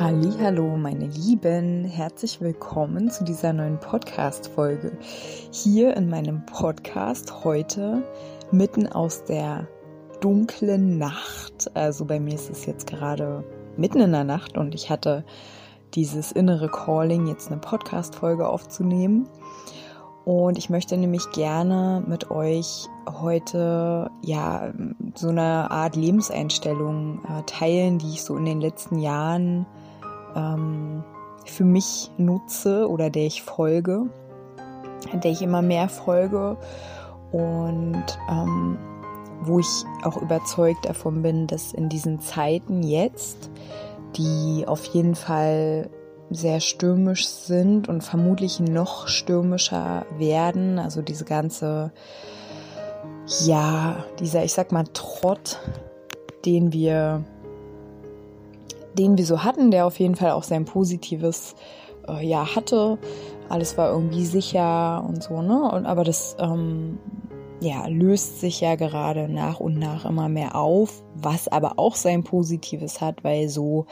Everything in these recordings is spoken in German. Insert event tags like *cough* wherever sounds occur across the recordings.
Hallo, meine Lieben, herzlich willkommen zu dieser neuen Podcast Folge. Hier in meinem Podcast heute mitten aus der dunklen Nacht. Also bei mir ist es jetzt gerade mitten in der Nacht und ich hatte dieses innere Calling jetzt eine Podcast Folge aufzunehmen. Und ich möchte nämlich gerne mit euch heute ja so eine Art Lebenseinstellung äh, teilen, die ich so in den letzten Jahren ähm, für mich nutze oder der ich folge, der ich immer mehr folge und ähm, wo ich auch überzeugt davon bin, dass in diesen Zeiten jetzt, die auf jeden Fall sehr stürmisch sind und vermutlich noch stürmischer werden, also diese ganze, ja, dieser, ich sag mal, Trott, den wir den wir so hatten, der auf jeden Fall auch sein positives äh, Jahr hatte. Alles war irgendwie sicher und so, ne? Und, aber das ähm, ja, löst sich ja gerade nach und nach immer mehr auf, was aber auch sein Positives hat, weil so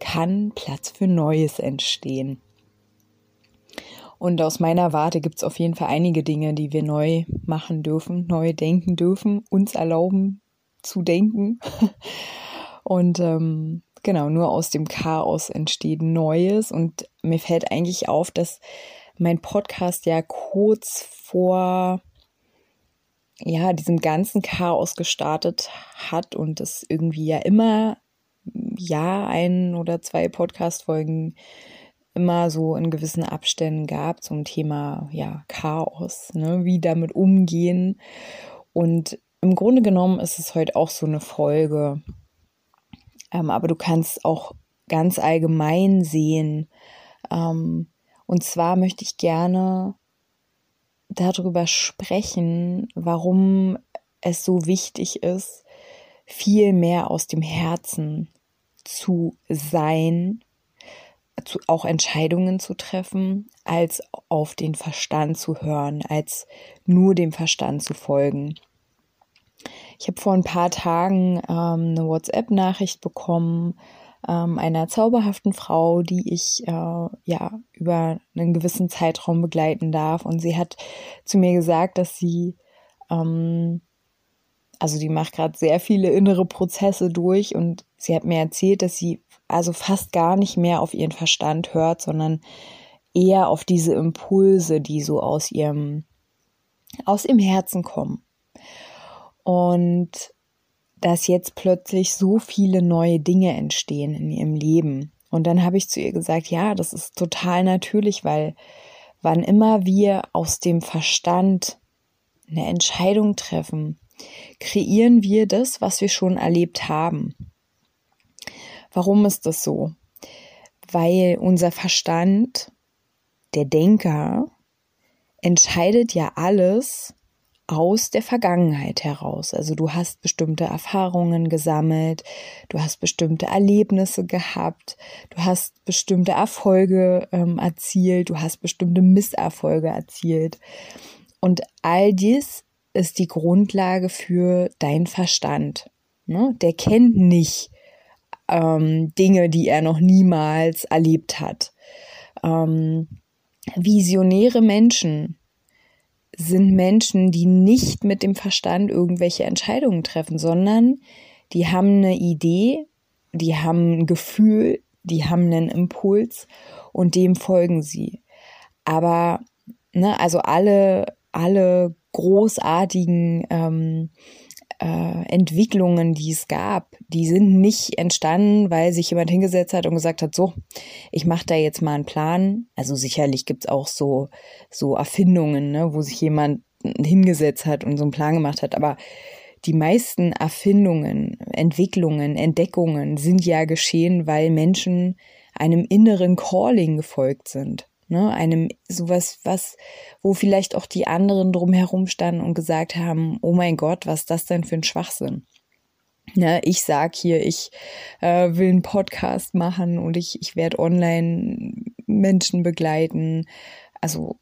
kann Platz für Neues entstehen. Und aus meiner Warte gibt es auf jeden Fall einige Dinge, die wir neu machen dürfen, neu denken dürfen, uns erlauben zu denken. *laughs* Und ähm, genau, nur aus dem Chaos entsteht Neues. Und mir fällt eigentlich auf, dass mein Podcast ja kurz vor ja, diesem ganzen Chaos gestartet hat und es irgendwie ja immer, ja, ein oder zwei Podcast-Folgen immer so in gewissen Abständen gab zum Thema, ja, Chaos, ne, wie damit umgehen. Und im Grunde genommen ist es heute auch so eine Folge, ähm, aber du kannst auch ganz allgemein sehen. Ähm, und zwar möchte ich gerne darüber sprechen, warum es so wichtig ist, viel mehr aus dem Herzen zu sein, zu, auch Entscheidungen zu treffen, als auf den Verstand zu hören, als nur dem Verstand zu folgen. Ich habe vor ein paar Tagen ähm, eine WhatsApp-Nachricht bekommen ähm, einer zauberhaften Frau, die ich äh, ja über einen gewissen Zeitraum begleiten darf. Und sie hat zu mir gesagt, dass sie ähm, also die macht gerade sehr viele innere Prozesse durch und sie hat mir erzählt, dass sie also fast gar nicht mehr auf ihren Verstand hört, sondern eher auf diese Impulse, die so aus ihrem aus ihrem Herzen kommen und dass jetzt plötzlich so viele neue Dinge entstehen in ihrem Leben. Und dann habe ich zu ihr gesagt, ja, das ist total natürlich, weil wann immer wir aus dem Verstand eine Entscheidung treffen, kreieren wir das, was wir schon erlebt haben. Warum ist das so? Weil unser Verstand, der Denker, entscheidet ja alles aus der Vergangenheit heraus. Also du hast bestimmte Erfahrungen gesammelt, du hast bestimmte Erlebnisse gehabt, du hast bestimmte Erfolge ähm, erzielt, du hast bestimmte Misserfolge erzielt. Und all dies ist die Grundlage für dein Verstand. Ne? Der kennt nicht ähm, Dinge, die er noch niemals erlebt hat. Ähm, visionäre Menschen sind Menschen, die nicht mit dem Verstand irgendwelche Entscheidungen treffen, sondern die haben eine Idee, die haben ein Gefühl, die haben einen Impuls und dem folgen sie. Aber, ne, also alle, alle großartigen ähm, äh, Entwicklungen, die es gab, die sind nicht entstanden, weil sich jemand hingesetzt hat und gesagt hat, so, ich mache da jetzt mal einen Plan. Also sicherlich gibt's auch so, so Erfindungen, ne, wo sich jemand hingesetzt hat und so einen Plan gemacht hat. Aber die meisten Erfindungen, Entwicklungen, Entdeckungen sind ja geschehen, weil Menschen einem inneren Calling gefolgt sind. Ne, einem sowas, was, wo vielleicht auch die anderen drumherum standen und gesagt haben, oh mein Gott, was ist das denn für ein Schwachsinn? Ne, ich sag hier, ich äh, will einen Podcast machen und ich, ich werde online Menschen begleiten. Also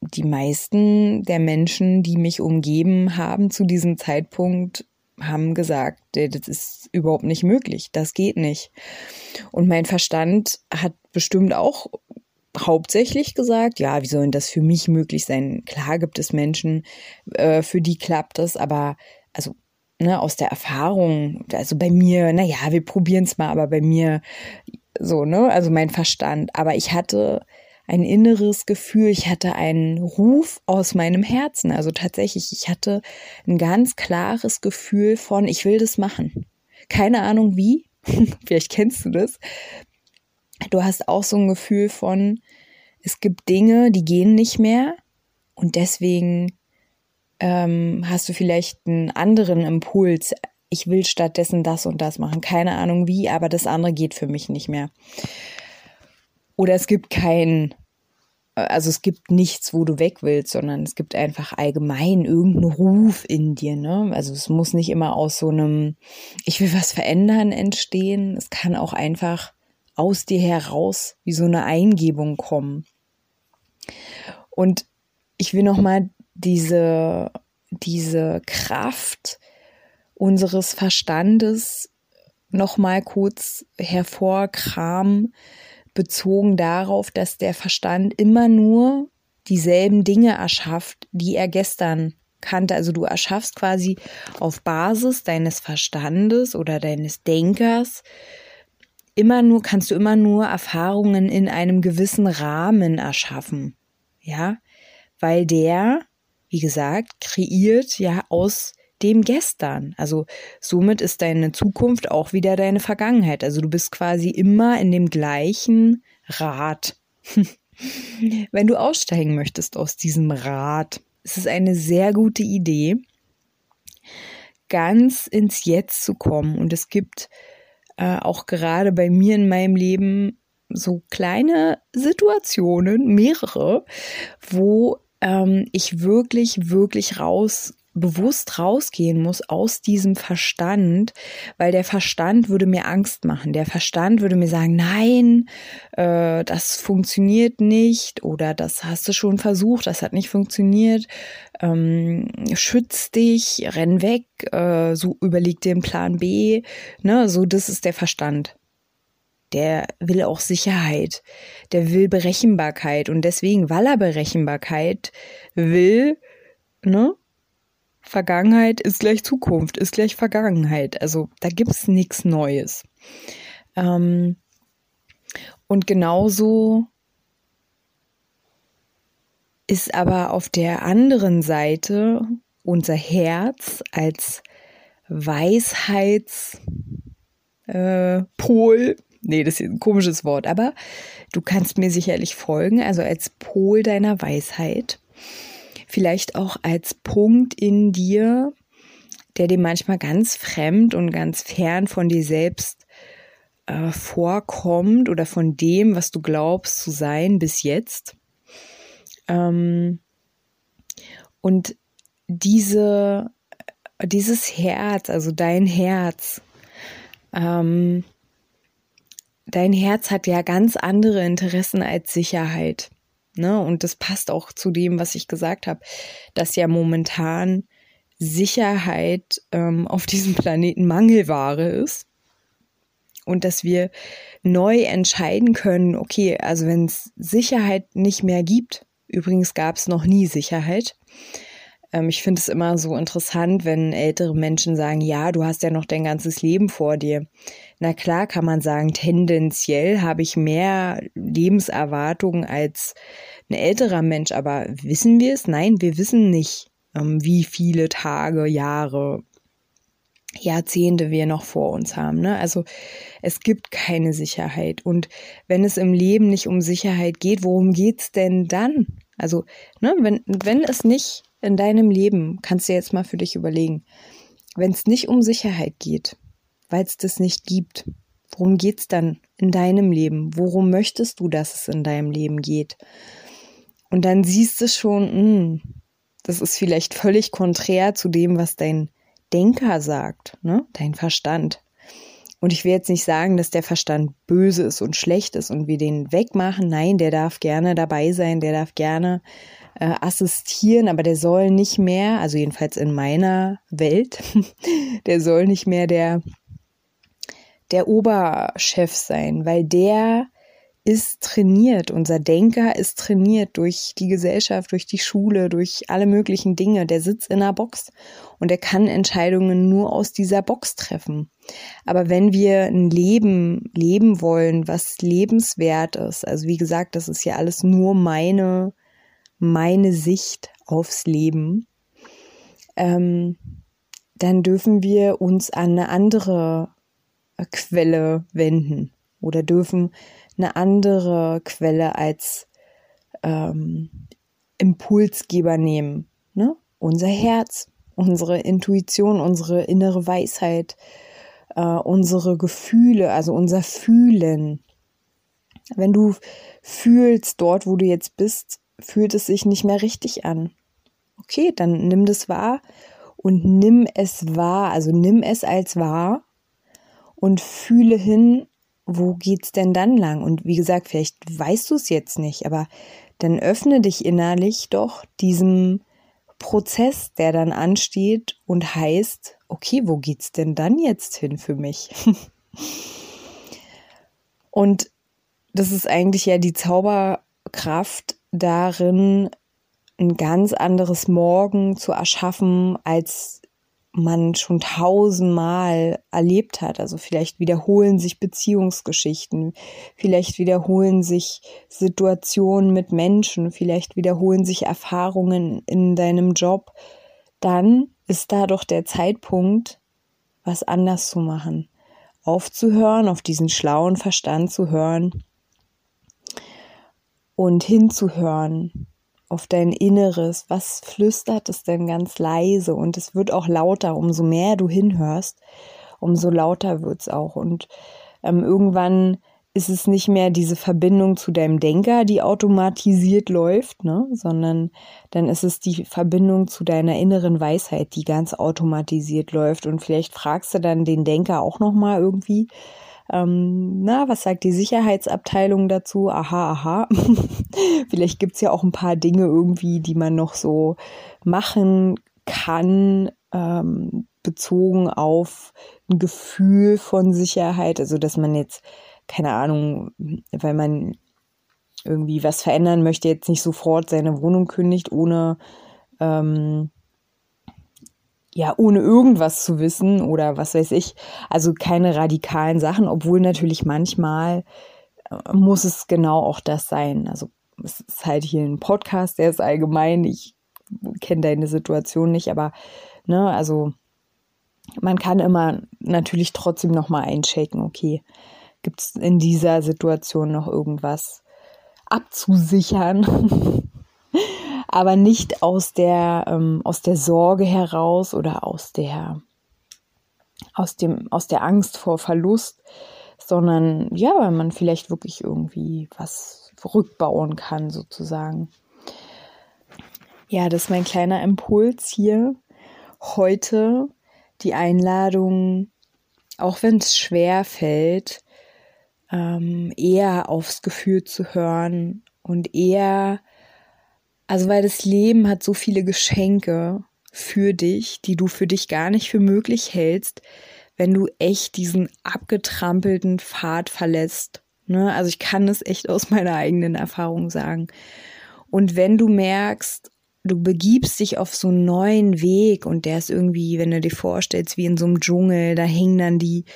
die meisten der Menschen, die mich umgeben haben zu diesem Zeitpunkt, haben gesagt, das ist überhaupt nicht möglich, das geht nicht. Und mein Verstand hat bestimmt auch hauptsächlich gesagt, ja, wie soll denn das für mich möglich sein? Klar gibt es Menschen, äh, für die klappt das, aber also ne, aus der Erfahrung, also bei mir, naja, wir probieren es mal, aber bei mir so, ne, also mein Verstand. Aber ich hatte ein inneres Gefühl, ich hatte einen Ruf aus meinem Herzen. Also tatsächlich, ich hatte ein ganz klares Gefühl von, ich will das machen. Keine Ahnung wie, *laughs* vielleicht kennst du das. Du hast auch so ein Gefühl von, es gibt Dinge, die gehen nicht mehr und deswegen ähm, hast du vielleicht einen anderen Impuls. Ich will stattdessen das und das machen. Keine Ahnung wie, aber das andere geht für mich nicht mehr. Oder es gibt kein, also es gibt nichts, wo du weg willst, sondern es gibt einfach allgemein irgendeinen Ruf in dir. Ne? Also es muss nicht immer aus so einem, ich will was verändern entstehen. Es kann auch einfach aus dir heraus wie so eine Eingebung kommen. Und ich will nochmal diese, diese Kraft unseres Verstandes nochmal kurz hervorkramen, bezogen darauf, dass der Verstand immer nur dieselben Dinge erschafft, die er gestern kannte. Also du erschaffst quasi auf Basis deines Verstandes oder deines Denkers immer nur, kannst du immer nur Erfahrungen in einem gewissen Rahmen erschaffen. Ja, weil der, wie gesagt, kreiert ja aus dem Gestern. Also somit ist deine Zukunft auch wieder deine Vergangenheit. Also du bist quasi immer in dem gleichen Rad. *laughs* Wenn du aussteigen möchtest aus diesem Rad, ist es eine sehr gute Idee, ganz ins Jetzt zu kommen. Und es gibt äh, auch gerade bei mir in meinem Leben so kleine Situationen, mehrere, wo ähm, ich wirklich, wirklich raus bewusst rausgehen muss aus diesem Verstand, weil der Verstand würde mir Angst machen. Der Verstand würde mir sagen, nein, äh, das funktioniert nicht oder das hast du schon versucht, das hat nicht funktioniert. Ähm, schütz dich, renn weg, äh, so überleg dir einen Plan B. Ne, so das ist der Verstand der will auch Sicherheit, der will Berechenbarkeit und deswegen, weil er Berechenbarkeit will, ne, Vergangenheit ist gleich Zukunft, ist gleich Vergangenheit. Also da gibt's nichts Neues. Ähm, und genauso ist aber auf der anderen Seite unser Herz als Weisheitspol, äh, nee, das ist ein komisches Wort, aber du kannst mir sicherlich folgen, also als Pol deiner Weisheit vielleicht auch als Punkt in dir, der dir manchmal ganz fremd und ganz fern von dir selbst äh, vorkommt oder von dem, was du glaubst zu sein bis jetzt. Ähm, und diese, dieses Herz, also dein Herz, ähm, dein Herz hat ja ganz andere Interessen als Sicherheit. Ne? Und das passt auch zu dem, was ich gesagt habe, dass ja momentan Sicherheit ähm, auf diesem Planeten Mangelware ist und dass wir neu entscheiden können, okay, also wenn es Sicherheit nicht mehr gibt, übrigens gab es noch nie Sicherheit. Ähm, ich finde es immer so interessant, wenn ältere Menschen sagen, ja, du hast ja noch dein ganzes Leben vor dir. Na klar kann man sagen, tendenziell habe ich mehr Lebenserwartung als ein älterer Mensch, aber wissen wir es? Nein, wir wissen nicht, ähm, wie viele Tage, Jahre, Jahrzehnte wir noch vor uns haben. Ne? Also es gibt keine Sicherheit. Und wenn es im Leben nicht um Sicherheit geht, worum geht's denn dann? Also, ne, wenn, wenn es nicht in deinem Leben, kannst du jetzt mal für dich überlegen, wenn es nicht um Sicherheit geht, weil es das nicht gibt. Worum geht's dann in deinem Leben? Worum möchtest du, dass es in deinem Leben geht? Und dann siehst du schon, mh, hm, das ist vielleicht völlig konträr zu dem, was dein Denker sagt, ne? Dein Verstand. Und ich will jetzt nicht sagen, dass der Verstand böse ist und schlecht ist und wir den wegmachen. Nein, der darf gerne dabei sein, der darf gerne äh, assistieren, aber der soll nicht mehr, also jedenfalls in meiner Welt, *laughs* der soll nicht mehr der der Oberchef sein, weil der ist trainiert, unser Denker ist trainiert durch die Gesellschaft, durch die Schule, durch alle möglichen Dinge. Der sitzt in einer Box und er kann Entscheidungen nur aus dieser Box treffen. Aber wenn wir ein Leben leben wollen, was lebenswert ist, also wie gesagt, das ist ja alles nur meine, meine Sicht aufs Leben, ähm, dann dürfen wir uns an eine andere Quelle wenden oder dürfen eine andere Quelle als ähm, Impulsgeber nehmen. Ne? Unser Herz, unsere Intuition, unsere innere Weisheit, äh, unsere Gefühle, also unser Fühlen. Wenn du fühlst dort, wo du jetzt bist, fühlt es sich nicht mehr richtig an. Okay, dann nimm das wahr und nimm es wahr, also nimm es als wahr und fühle hin, wo geht's denn dann lang? Und wie gesagt, vielleicht weißt du es jetzt nicht, aber dann öffne dich innerlich doch diesem Prozess, der dann ansteht und heißt, okay, wo geht's denn dann jetzt hin für mich? *laughs* und das ist eigentlich ja die Zauberkraft darin, ein ganz anderes Morgen zu erschaffen, als man schon tausendmal erlebt hat. Also vielleicht wiederholen sich Beziehungsgeschichten, vielleicht wiederholen sich Situationen mit Menschen, vielleicht wiederholen sich Erfahrungen in deinem Job. Dann ist da doch der Zeitpunkt, was anders zu machen. Aufzuhören, auf diesen schlauen Verstand zu hören und hinzuhören auf dein Inneres. Was flüstert es denn ganz leise? Und es wird auch lauter. Umso mehr du hinhörst, umso lauter wird es auch. Und ähm, irgendwann ist es nicht mehr diese Verbindung zu deinem Denker, die automatisiert läuft, ne? sondern dann ist es die Verbindung zu deiner inneren Weisheit, die ganz automatisiert läuft. Und vielleicht fragst du dann den Denker auch nochmal irgendwie, ähm, na, was sagt die Sicherheitsabteilung dazu? Aha, aha. *laughs* Vielleicht gibt's ja auch ein paar Dinge irgendwie, die man noch so machen kann, ähm, bezogen auf ein Gefühl von Sicherheit. Also, dass man jetzt, keine Ahnung, weil man irgendwie was verändern möchte, jetzt nicht sofort seine Wohnung kündigt, ohne ähm, ja, ohne irgendwas zu wissen oder was weiß ich. Also keine radikalen Sachen, obwohl natürlich manchmal äh, muss es genau auch das sein. Also es ist halt hier ein Podcast, der ist allgemein. Ich kenne deine Situation nicht, aber ne, also man kann immer natürlich trotzdem noch mal einchecken, okay, gibt es in dieser Situation noch irgendwas abzusichern? *laughs* aber nicht aus der, ähm, aus der Sorge heraus oder aus der, aus dem, aus der Angst vor Verlust, sondern ja, weil man vielleicht wirklich irgendwie was rückbauen kann, sozusagen. Ja, das ist mein kleiner Impuls hier. Heute die Einladung, auch wenn es schwer fällt, ähm, eher aufs Gefühl zu hören und eher also weil das Leben hat so viele Geschenke für dich, die du für dich gar nicht für möglich hältst, wenn du echt diesen abgetrampelten Pfad verlässt. Ne? Also ich kann es echt aus meiner eigenen Erfahrung sagen. Und wenn du merkst, du begibst dich auf so einen neuen Weg und der ist irgendwie, wenn du dir vorstellst, wie in so einem Dschungel, da hängen dann die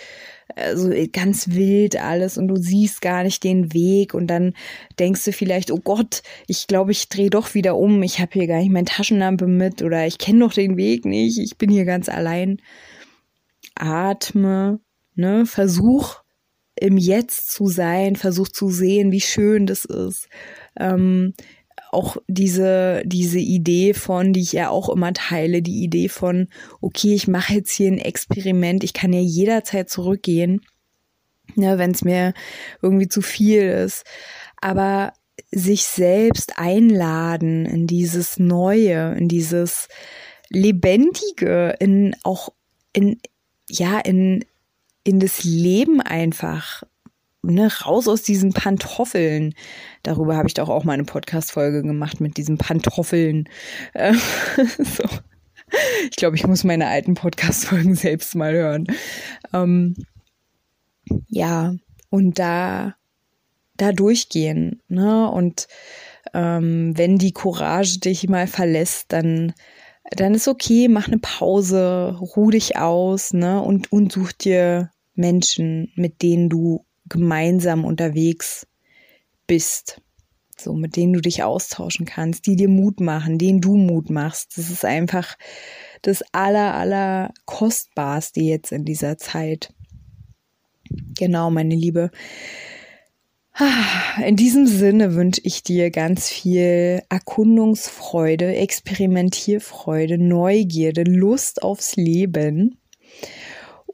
also ganz wild alles und du siehst gar nicht den Weg und dann denkst du vielleicht, oh Gott, ich glaube, ich drehe doch wieder um, ich habe hier gar nicht meine Taschenlampe mit oder ich kenne doch den Weg nicht, ich bin hier ganz allein. Atme, ne, versuch im Jetzt zu sein, versuch zu sehen, wie schön das ist. Ähm, auch diese, diese Idee von, die ich ja auch immer teile, die Idee von, okay, ich mache jetzt hier ein Experiment, ich kann ja jederzeit zurückgehen. ne, wenn es mir irgendwie zu viel ist. Aber sich selbst einladen in dieses Neue, in dieses Lebendige, in auch in, ja, in, in das Leben einfach. Ne, raus aus diesen Pantoffeln. Darüber habe ich doch auch mal eine Podcast-Folge gemacht mit diesen Pantoffeln. Äh, *laughs* so. Ich glaube, ich muss meine alten Podcast-Folgen selbst mal hören. Ähm, ja, und da, da durchgehen. Ne? Und ähm, wenn die Courage dich mal verlässt, dann dann ist okay, mach eine Pause, ruh dich aus, ne, und, und such dir Menschen, mit denen du gemeinsam unterwegs bist. So, mit denen du dich austauschen kannst, die dir Mut machen, denen du Mut machst. Das ist einfach das aller, aller kostbarste jetzt in dieser Zeit. Genau, meine Liebe. In diesem Sinne wünsche ich dir ganz viel Erkundungsfreude, Experimentierfreude, Neugierde, Lust aufs Leben.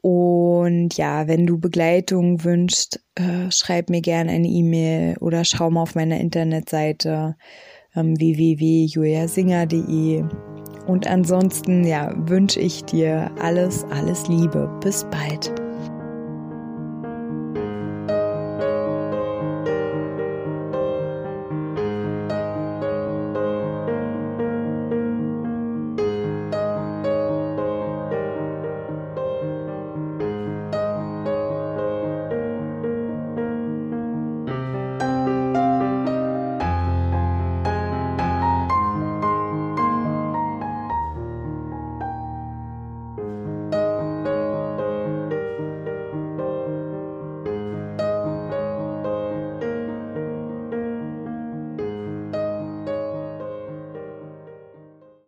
Und ja, wenn du Begleitung wünschst, äh, schreib mir gerne eine E-Mail oder schau mal auf meiner Internetseite ähm, www.juliasinger.de. Und ansonsten, ja, wünsche ich dir alles, alles Liebe. Bis bald.